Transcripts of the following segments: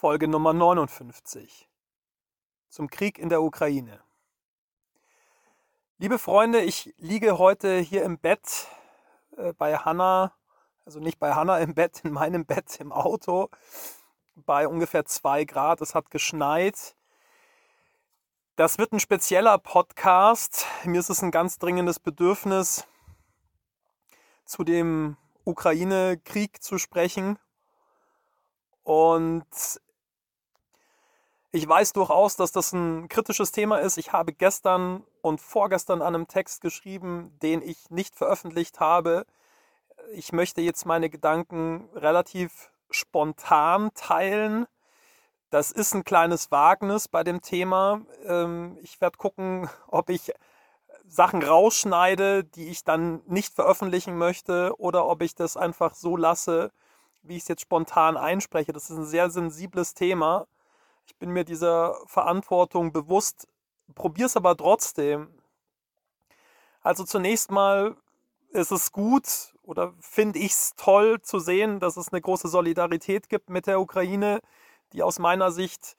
Folge Nummer 59 zum Krieg in der Ukraine. Liebe Freunde, ich liege heute hier im Bett äh, bei Hanna, also nicht bei Hanna im Bett, in meinem Bett im Auto, bei ungefähr zwei Grad. Es hat geschneit. Das wird ein spezieller Podcast. Mir ist es ein ganz dringendes Bedürfnis, zu dem Ukraine-Krieg zu sprechen. Und ich weiß durchaus, dass das ein kritisches Thema ist. Ich habe gestern und vorgestern an einem Text geschrieben, den ich nicht veröffentlicht habe. Ich möchte jetzt meine Gedanken relativ spontan teilen. Das ist ein kleines Wagnis bei dem Thema. Ähm, ich werde gucken, ob ich Sachen rausschneide, die ich dann nicht veröffentlichen möchte, oder ob ich das einfach so lasse, wie ich es jetzt spontan einspreche. Das ist ein sehr sensibles Thema. Ich bin mir dieser Verantwortung bewusst, probiere es aber trotzdem. Also zunächst mal ist es gut oder finde ich es toll zu sehen, dass es eine große Solidarität gibt mit der Ukraine, die aus meiner Sicht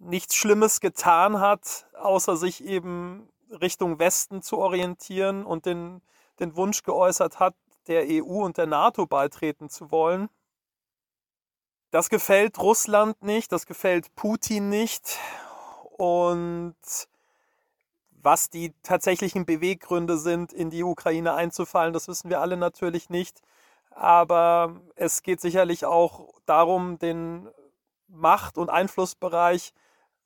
nichts Schlimmes getan hat, außer sich eben Richtung Westen zu orientieren und den, den Wunsch geäußert hat, der EU und der NATO beitreten zu wollen. Das gefällt Russland nicht, das gefällt Putin nicht. Und was die tatsächlichen Beweggründe sind, in die Ukraine einzufallen, das wissen wir alle natürlich nicht. Aber es geht sicherlich auch darum, den Macht- und Einflussbereich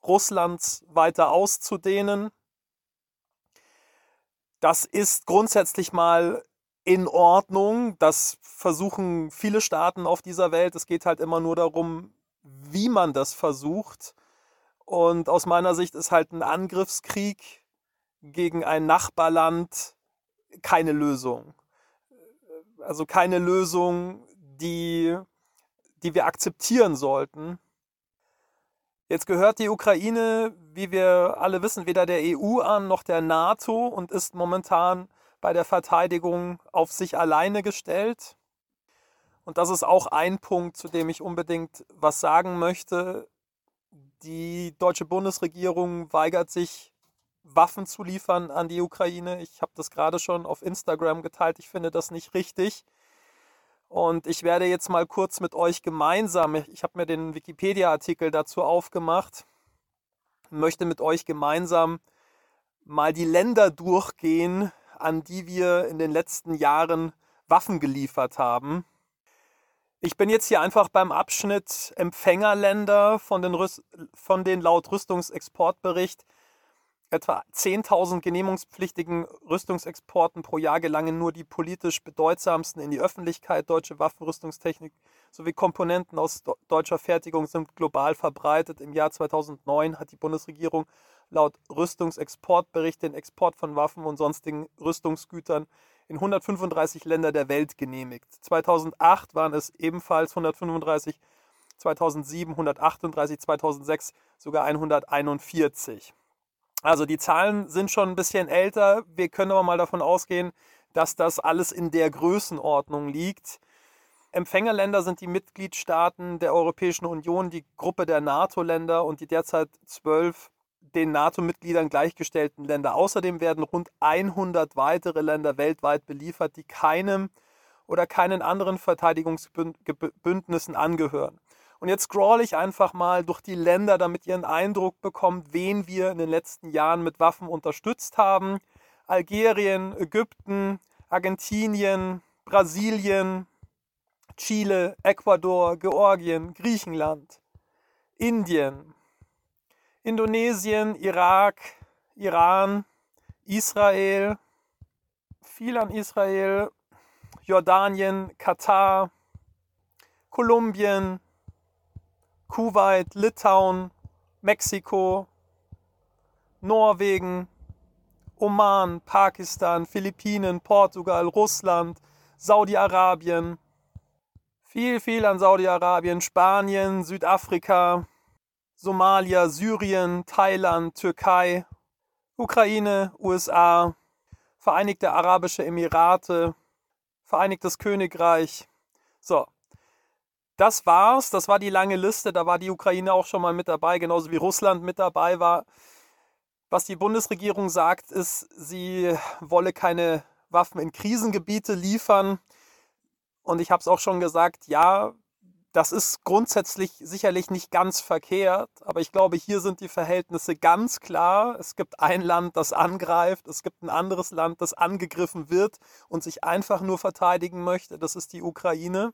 Russlands weiter auszudehnen. Das ist grundsätzlich mal in Ordnung. Das versuchen viele Staaten auf dieser Welt. Es geht halt immer nur darum, wie man das versucht. Und aus meiner Sicht ist halt ein Angriffskrieg gegen ein Nachbarland keine Lösung. Also keine Lösung, die, die wir akzeptieren sollten. Jetzt gehört die Ukraine, wie wir alle wissen, weder der EU an noch der NATO und ist momentan bei der Verteidigung auf sich alleine gestellt. Und das ist auch ein Punkt, zu dem ich unbedingt was sagen möchte. Die deutsche Bundesregierung weigert sich, Waffen zu liefern an die Ukraine. Ich habe das gerade schon auf Instagram geteilt. Ich finde das nicht richtig. Und ich werde jetzt mal kurz mit euch gemeinsam, ich habe mir den Wikipedia-Artikel dazu aufgemacht, möchte mit euch gemeinsam mal die Länder durchgehen, an die wir in den letzten Jahren Waffen geliefert haben. Ich bin jetzt hier einfach beim Abschnitt Empfängerländer von den, Rüst von den laut Rüstungsexportbericht etwa 10.000 genehmigungspflichtigen Rüstungsexporten pro Jahr gelangen nur die politisch bedeutsamsten in die Öffentlichkeit. Deutsche Waffenrüstungstechnik sowie Komponenten aus deutscher Fertigung sind global verbreitet. Im Jahr 2009 hat die Bundesregierung laut Rüstungsexportbericht den Export von Waffen und sonstigen Rüstungsgütern in 135 Länder der Welt genehmigt. 2008 waren es ebenfalls 135, 2007 138, 2006 sogar 141. Also die Zahlen sind schon ein bisschen älter. Wir können aber mal davon ausgehen, dass das alles in der Größenordnung liegt. Empfängerländer sind die Mitgliedstaaten der Europäischen Union, die Gruppe der NATO-Länder und die derzeit zwölf den NATO-Mitgliedern gleichgestellten Länder. Außerdem werden rund 100 weitere Länder weltweit beliefert, die keinem oder keinen anderen Verteidigungsbündnissen angehören. Und jetzt scroll ich einfach mal durch die Länder, damit ihr einen Eindruck bekommt, wen wir in den letzten Jahren mit Waffen unterstützt haben. Algerien, Ägypten, Argentinien, Brasilien, Chile, Ecuador, Georgien, Griechenland, Indien, Indonesien, Irak, Iran, Israel, viel an Israel, Jordanien, Katar, Kolumbien, Kuwait, Litauen, Mexiko, Norwegen, Oman, Pakistan, Philippinen, Portugal, Russland, Saudi-Arabien, viel, viel an Saudi-Arabien, Spanien, Südafrika, Somalia, Syrien, Thailand, Türkei, Ukraine, USA, Vereinigte Arabische Emirate, Vereinigtes Königreich. So, das war's. Das war die lange Liste. Da war die Ukraine auch schon mal mit dabei, genauso wie Russland mit dabei war. Was die Bundesregierung sagt, ist, sie wolle keine Waffen in Krisengebiete liefern. Und ich habe es auch schon gesagt, ja, das ist grundsätzlich sicherlich nicht ganz verkehrt, aber ich glaube, hier sind die Verhältnisse ganz klar. Es gibt ein Land, das angreift, es gibt ein anderes Land, das angegriffen wird und sich einfach nur verteidigen möchte. Das ist die Ukraine.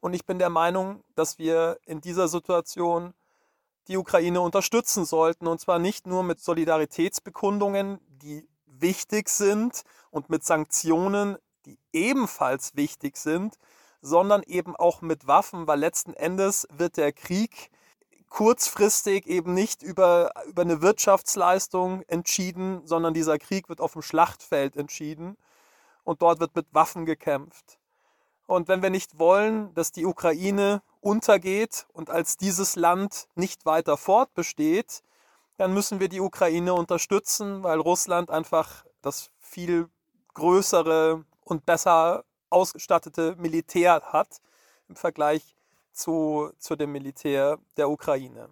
Und ich bin der Meinung, dass wir in dieser Situation die Ukraine unterstützen sollten. Und zwar nicht nur mit Solidaritätsbekundungen, die wichtig sind, und mit Sanktionen, die ebenfalls wichtig sind, sondern eben auch mit Waffen, weil letzten Endes wird der Krieg kurzfristig eben nicht über, über eine Wirtschaftsleistung entschieden, sondern dieser Krieg wird auf dem Schlachtfeld entschieden und dort wird mit Waffen gekämpft. Und wenn wir nicht wollen, dass die Ukraine untergeht und als dieses Land nicht weiter fortbesteht, dann müssen wir die Ukraine unterstützen, weil Russland einfach das viel größere und besser ausgestattete Militär hat im Vergleich zu, zu dem Militär der Ukraine.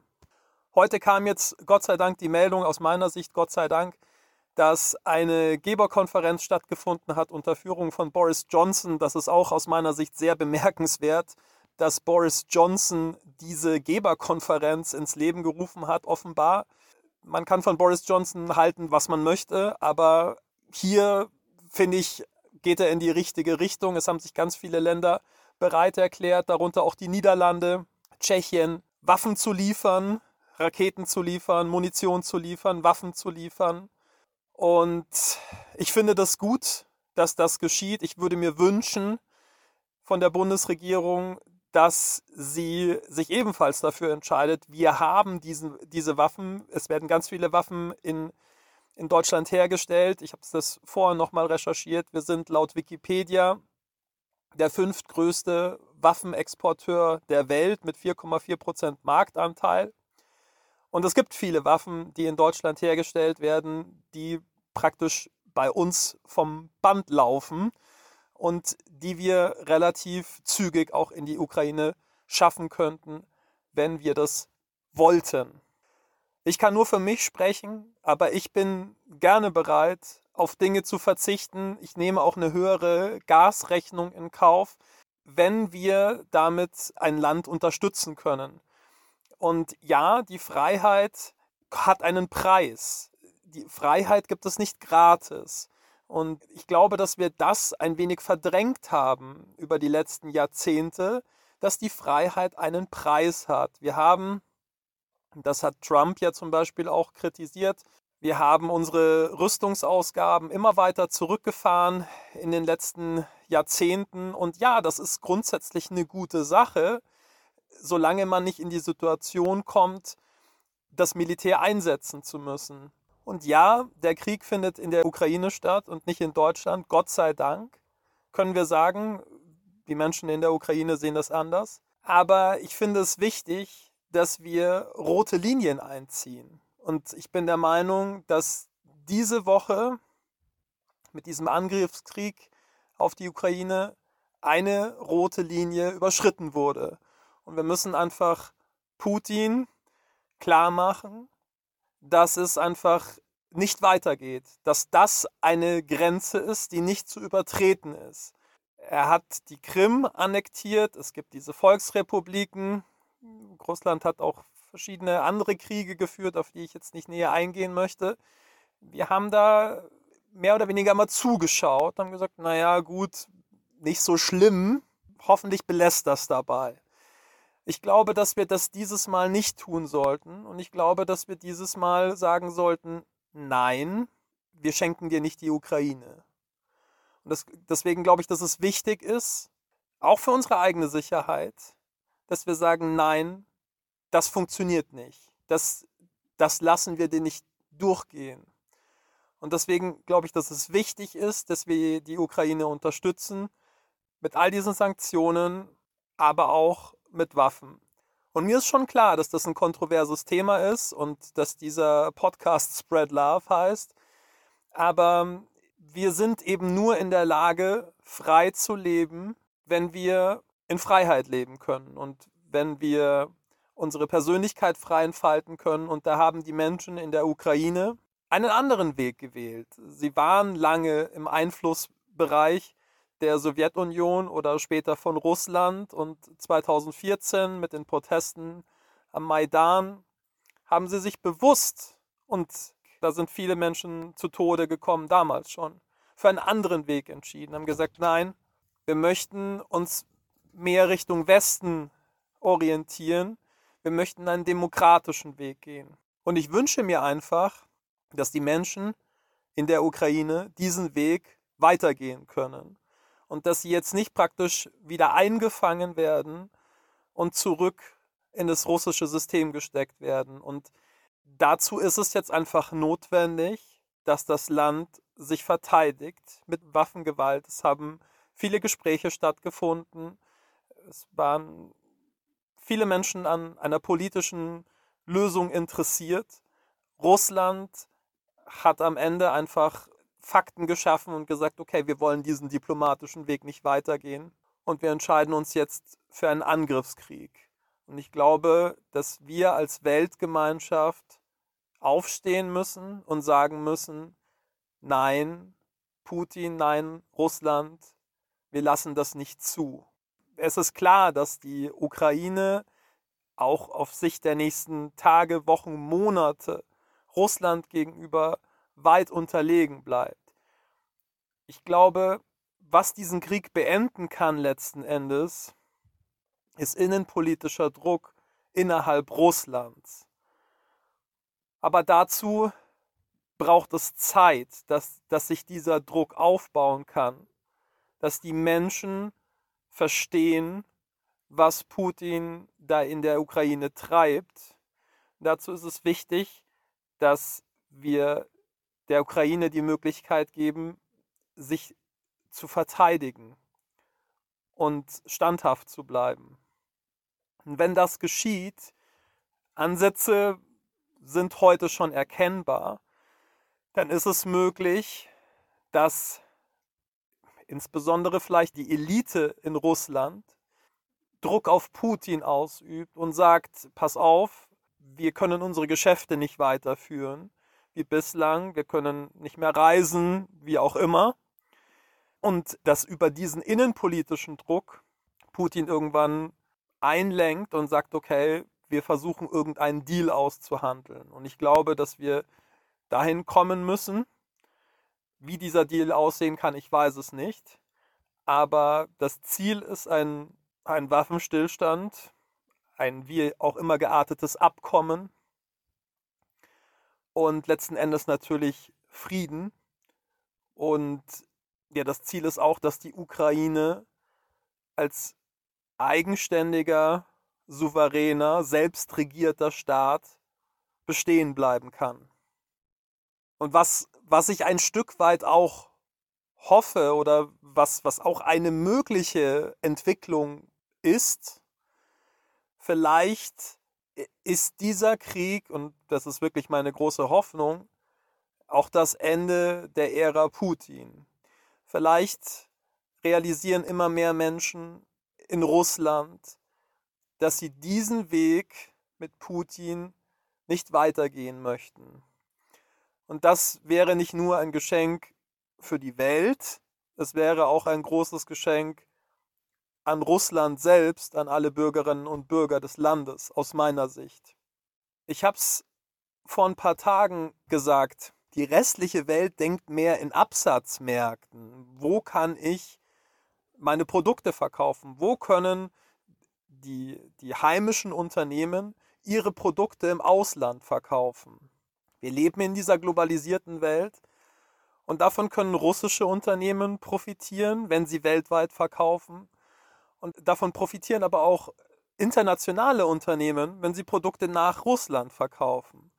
Heute kam jetzt Gott sei Dank die Meldung, aus meiner Sicht Gott sei Dank, dass eine Geberkonferenz stattgefunden hat unter Führung von Boris Johnson. Das ist auch aus meiner Sicht sehr bemerkenswert, dass Boris Johnson diese Geberkonferenz ins Leben gerufen hat, offenbar. Man kann von Boris Johnson halten, was man möchte, aber hier finde ich, geht er in die richtige Richtung. Es haben sich ganz viele Länder bereit erklärt, darunter auch die Niederlande, Tschechien, Waffen zu liefern, Raketen zu liefern, Munition zu liefern, Waffen zu liefern. Und ich finde das gut, dass das geschieht. Ich würde mir wünschen von der Bundesregierung, dass sie sich ebenfalls dafür entscheidet, wir haben diesen, diese Waffen, es werden ganz viele Waffen in in Deutschland hergestellt. Ich habe das vorher nochmal recherchiert. Wir sind laut Wikipedia der fünftgrößte Waffenexporteur der Welt mit 4,4 Prozent Marktanteil. Und es gibt viele Waffen, die in Deutschland hergestellt werden, die praktisch bei uns vom Band laufen und die wir relativ zügig auch in die Ukraine schaffen könnten, wenn wir das wollten. Ich kann nur für mich sprechen, aber ich bin gerne bereit, auf Dinge zu verzichten. Ich nehme auch eine höhere Gasrechnung in Kauf, wenn wir damit ein Land unterstützen können. Und ja, die Freiheit hat einen Preis. Die Freiheit gibt es nicht gratis. Und ich glaube, dass wir das ein wenig verdrängt haben über die letzten Jahrzehnte, dass die Freiheit einen Preis hat. Wir haben das hat Trump ja zum Beispiel auch kritisiert. Wir haben unsere Rüstungsausgaben immer weiter zurückgefahren in den letzten Jahrzehnten. Und ja, das ist grundsätzlich eine gute Sache, solange man nicht in die Situation kommt, das Militär einsetzen zu müssen. Und ja, der Krieg findet in der Ukraine statt und nicht in Deutschland. Gott sei Dank können wir sagen, die Menschen in der Ukraine sehen das anders. Aber ich finde es wichtig, dass wir rote Linien einziehen. Und ich bin der Meinung, dass diese Woche mit diesem Angriffskrieg auf die Ukraine eine rote Linie überschritten wurde. Und wir müssen einfach Putin klar machen, dass es einfach nicht weitergeht, dass das eine Grenze ist, die nicht zu übertreten ist. Er hat die Krim annektiert, es gibt diese Volksrepubliken, Russland hat auch verschiedene andere Kriege geführt, auf die ich jetzt nicht näher eingehen möchte. Wir haben da mehr oder weniger mal zugeschaut, haben gesagt, naja, gut, nicht so schlimm, hoffentlich belässt das dabei. Ich glaube, dass wir das dieses Mal nicht tun sollten und ich glaube, dass wir dieses Mal sagen sollten, nein, wir schenken dir nicht die Ukraine. Und das, deswegen glaube ich, dass es wichtig ist, auch für unsere eigene Sicherheit, dass wir sagen, nein, das funktioniert nicht. Das, das lassen wir dir nicht durchgehen. Und deswegen glaube ich, dass es wichtig ist, dass wir die Ukraine unterstützen mit all diesen Sanktionen, aber auch mit Waffen. Und mir ist schon klar, dass das ein kontroverses Thema ist und dass dieser Podcast Spread Love heißt. Aber wir sind eben nur in der Lage, frei zu leben, wenn wir in Freiheit leben können und wenn wir unsere Persönlichkeit frei entfalten können. Und da haben die Menschen in der Ukraine einen anderen Weg gewählt. Sie waren lange im Einflussbereich der Sowjetunion oder später von Russland und 2014 mit den Protesten am Maidan haben sie sich bewusst und da sind viele Menschen zu Tode gekommen damals schon für einen anderen Weg entschieden, haben gesagt, nein, wir möchten uns mehr Richtung Westen orientieren, wir möchten einen demokratischen Weg gehen. Und ich wünsche mir einfach, dass die Menschen in der Ukraine diesen Weg weitergehen können und dass sie jetzt nicht praktisch wieder eingefangen werden und zurück in das russische System gesteckt werden. Und dazu ist es jetzt einfach notwendig, dass das Land sich verteidigt mit Waffengewalt. Es haben viele Gespräche stattgefunden. Es waren viele Menschen an einer politischen Lösung interessiert. Russland hat am Ende einfach Fakten geschaffen und gesagt, okay, wir wollen diesen diplomatischen Weg nicht weitergehen und wir entscheiden uns jetzt für einen Angriffskrieg. Und ich glaube, dass wir als Weltgemeinschaft aufstehen müssen und sagen müssen, nein, Putin, nein, Russland, wir lassen das nicht zu es ist klar, dass die Ukraine auch auf Sicht der nächsten Tage, Wochen, Monate Russland gegenüber weit unterlegen bleibt. Ich glaube, was diesen Krieg beenden kann letzten Endes, ist innenpolitischer Druck innerhalb Russlands. Aber dazu braucht es Zeit, dass, dass sich dieser Druck aufbauen kann, dass die Menschen verstehen, was Putin da in der Ukraine treibt. Dazu ist es wichtig, dass wir der Ukraine die Möglichkeit geben, sich zu verteidigen und standhaft zu bleiben. Und wenn das geschieht, Ansätze sind heute schon erkennbar, dann ist es möglich, dass insbesondere vielleicht die Elite in Russland, Druck auf Putin ausübt und sagt, pass auf, wir können unsere Geschäfte nicht weiterführen wie bislang, wir können nicht mehr reisen, wie auch immer. Und dass über diesen innenpolitischen Druck Putin irgendwann einlenkt und sagt, okay, wir versuchen irgendeinen Deal auszuhandeln. Und ich glaube, dass wir dahin kommen müssen, wie dieser Deal aussehen kann, ich weiß es nicht. Aber das Ziel ist ein, ein Waffenstillstand, ein wie auch immer geartetes Abkommen und letzten Endes natürlich Frieden. Und ja, das Ziel ist auch, dass die Ukraine als eigenständiger, souveräner, selbstregierter Staat bestehen bleiben kann. Und was was ich ein Stück weit auch hoffe oder was, was auch eine mögliche Entwicklung ist, vielleicht ist dieser Krieg, und das ist wirklich meine große Hoffnung, auch das Ende der Ära Putin. Vielleicht realisieren immer mehr Menschen in Russland, dass sie diesen Weg mit Putin nicht weitergehen möchten. Und das wäre nicht nur ein Geschenk für die Welt, es wäre auch ein großes Geschenk an Russland selbst, an alle Bürgerinnen und Bürger des Landes, aus meiner Sicht. Ich habe es vor ein paar Tagen gesagt, die restliche Welt denkt mehr in Absatzmärkten. Wo kann ich meine Produkte verkaufen? Wo können die, die heimischen Unternehmen ihre Produkte im Ausland verkaufen? Wir leben in dieser globalisierten Welt und davon können russische Unternehmen profitieren, wenn sie weltweit verkaufen. Und davon profitieren aber auch internationale Unternehmen, wenn sie Produkte nach Russland verkaufen.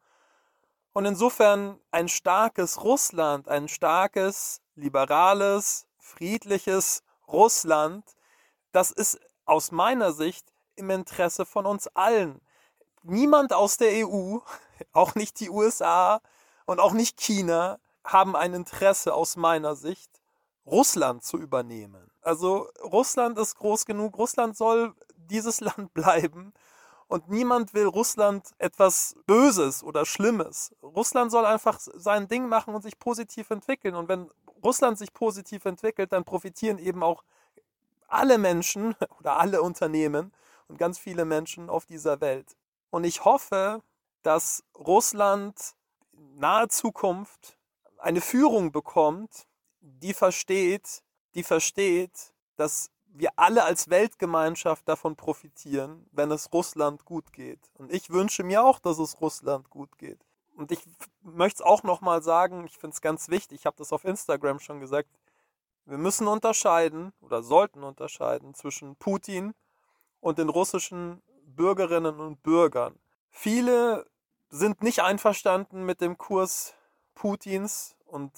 Und insofern ein starkes Russland, ein starkes, liberales, friedliches Russland, das ist aus meiner Sicht im Interesse von uns allen. Niemand aus der EU auch nicht die USA und auch nicht China haben ein Interesse aus meiner Sicht, Russland zu übernehmen. Also Russland ist groß genug, Russland soll dieses Land bleiben und niemand will Russland etwas Böses oder Schlimmes. Russland soll einfach sein Ding machen und sich positiv entwickeln. Und wenn Russland sich positiv entwickelt, dann profitieren eben auch alle Menschen oder alle Unternehmen und ganz viele Menschen auf dieser Welt. Und ich hoffe, dass Russland in naher Zukunft eine Führung bekommt, die versteht, die versteht, dass wir alle als Weltgemeinschaft davon profitieren, wenn es Russland gut geht. Und ich wünsche mir auch, dass es Russland gut geht. Und ich möchte es auch nochmal sagen, ich finde es ganz wichtig, ich habe das auf Instagram schon gesagt, wir müssen unterscheiden oder sollten unterscheiden zwischen Putin und den russischen Bürgerinnen und Bürgern. Viele sind nicht einverstanden mit dem Kurs Putins und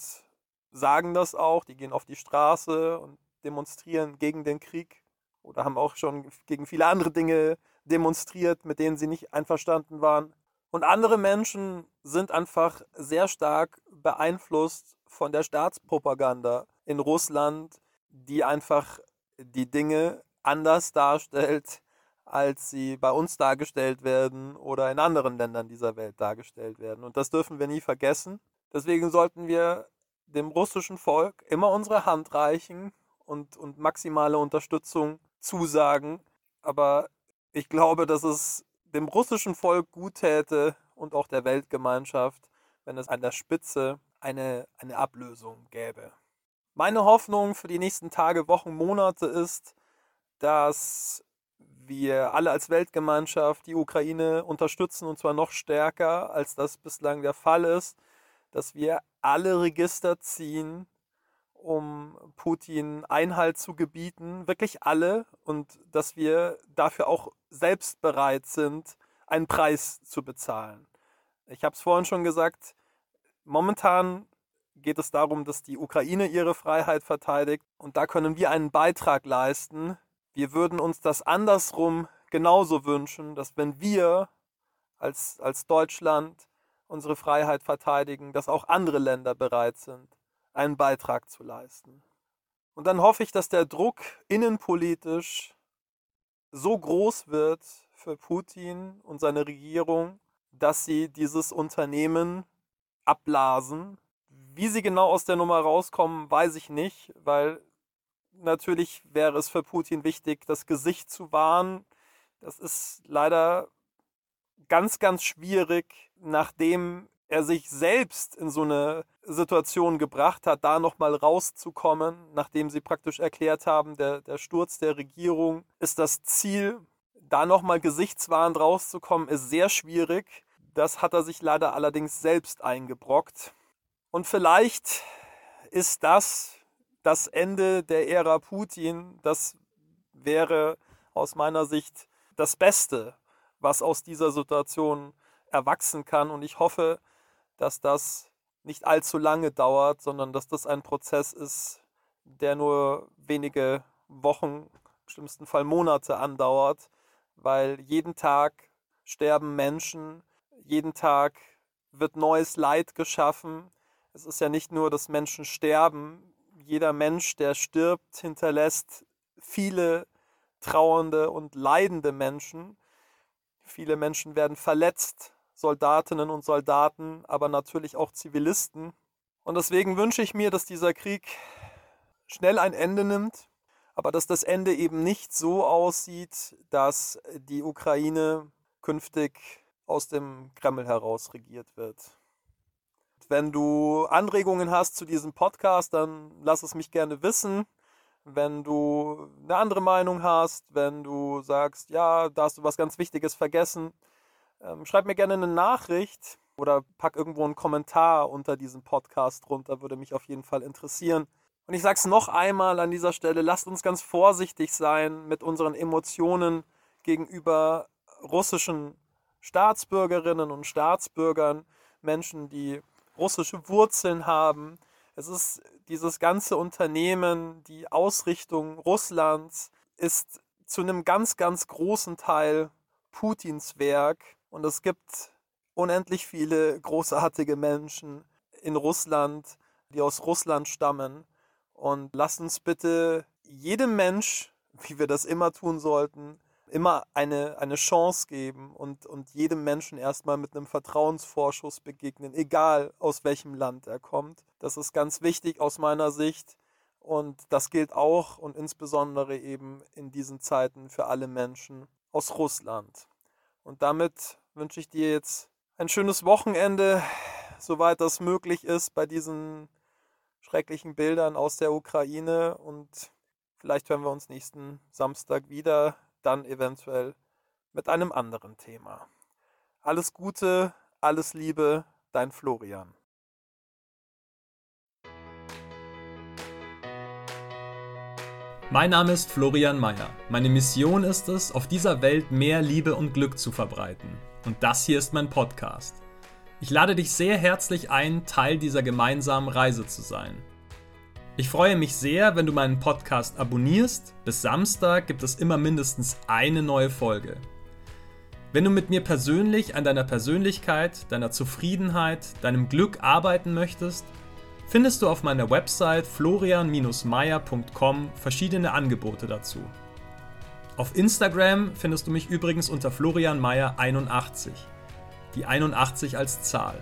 sagen das auch, die gehen auf die Straße und demonstrieren gegen den Krieg oder haben auch schon gegen viele andere Dinge demonstriert, mit denen sie nicht einverstanden waren. Und andere Menschen sind einfach sehr stark beeinflusst von der Staatspropaganda in Russland, die einfach die Dinge anders darstellt, als sie bei uns dargestellt werden oder in anderen Ländern dieser Welt dargestellt werden. Und das dürfen wir nie vergessen. Deswegen sollten wir dem russischen Volk immer unsere Hand reichen und, und maximale Unterstützung zusagen. Aber ich glaube, dass es dem russischen Volk gut täte und auch der Weltgemeinschaft, wenn es an der Spitze eine, eine Ablösung gäbe. Meine Hoffnung für die nächsten Tage, Wochen, Monate ist, dass wir alle als Weltgemeinschaft die Ukraine unterstützen und zwar noch stärker, als das bislang der Fall ist, dass wir alle Register ziehen, um Putin Einhalt zu gebieten, wirklich alle, und dass wir dafür auch selbst bereit sind, einen Preis zu bezahlen. Ich habe es vorhin schon gesagt, momentan geht es darum, dass die Ukraine ihre Freiheit verteidigt und da können wir einen Beitrag leisten. Wir würden uns das andersrum genauso wünschen, dass wenn wir als, als Deutschland unsere Freiheit verteidigen, dass auch andere Länder bereit sind, einen Beitrag zu leisten. Und dann hoffe ich, dass der Druck innenpolitisch so groß wird für Putin und seine Regierung, dass sie dieses Unternehmen abblasen. Wie sie genau aus der Nummer rauskommen, weiß ich nicht, weil natürlich wäre es für Putin wichtig, das Gesicht zu wahren. Das ist leider ganz, ganz schwierig, nachdem er sich selbst in so eine Situation gebracht hat, da nochmal rauszukommen, nachdem sie praktisch erklärt haben, der, der Sturz der Regierung ist das Ziel. Da nochmal gesichtswahrend rauszukommen, ist sehr schwierig. Das hat er sich leider allerdings selbst eingebrockt. Und vielleicht ist das das Ende der Ära Putin. Das wäre aus meiner Sicht das Beste, was aus dieser Situation erwachsen kann. Und ich hoffe, dass das nicht allzu lange dauert, sondern dass das ein Prozess ist, der nur wenige Wochen, im schlimmsten Fall Monate andauert, weil jeden Tag sterben Menschen, jeden Tag wird neues Leid geschaffen. Es ist ja nicht nur, dass Menschen sterben, jeder Mensch, der stirbt, hinterlässt viele trauernde und leidende Menschen. Viele Menschen werden verletzt, Soldatinnen und Soldaten, aber natürlich auch Zivilisten. Und deswegen wünsche ich mir, dass dieser Krieg schnell ein Ende nimmt, aber dass das Ende eben nicht so aussieht, dass die Ukraine künftig aus dem Kreml heraus regiert wird. Wenn du Anregungen hast zu diesem Podcast, dann lass es mich gerne wissen. Wenn du eine andere Meinung hast, wenn du sagst, ja, da hast du was ganz Wichtiges vergessen, ähm, schreib mir gerne eine Nachricht oder pack irgendwo einen Kommentar unter diesem Podcast runter, würde mich auf jeden Fall interessieren. Und ich sage es noch einmal an dieser Stelle, lasst uns ganz vorsichtig sein mit unseren Emotionen gegenüber russischen Staatsbürgerinnen und Staatsbürgern, Menschen, die russische Wurzeln haben. Es ist dieses ganze Unternehmen, die Ausrichtung Russlands ist zu einem ganz, ganz großen Teil Putins Werk. Und es gibt unendlich viele großartige Menschen in Russland, die aus Russland stammen. Und lasst uns bitte jedem Mensch, wie wir das immer tun sollten, immer eine, eine Chance geben und, und jedem Menschen erstmal mit einem Vertrauensvorschuss begegnen, egal aus welchem Land er kommt. Das ist ganz wichtig aus meiner Sicht und das gilt auch und insbesondere eben in diesen Zeiten für alle Menschen aus Russland. Und damit wünsche ich dir jetzt ein schönes Wochenende, soweit das möglich ist bei diesen schrecklichen Bildern aus der Ukraine und vielleicht hören wir uns nächsten Samstag wieder dann eventuell mit einem anderen Thema. Alles Gute, alles Liebe, dein Florian. Mein Name ist Florian Mayer. Meine Mission ist es, auf dieser Welt mehr Liebe und Glück zu verbreiten. Und das hier ist mein Podcast. Ich lade dich sehr herzlich ein, Teil dieser gemeinsamen Reise zu sein. Ich freue mich sehr, wenn du meinen Podcast abonnierst. Bis Samstag gibt es immer mindestens eine neue Folge. Wenn du mit mir persönlich an deiner Persönlichkeit, deiner Zufriedenheit, deinem Glück arbeiten möchtest, findest du auf meiner Website florian-meier.com verschiedene Angebote dazu. Auf Instagram findest du mich übrigens unter florianmeier81. Die 81 als Zahl.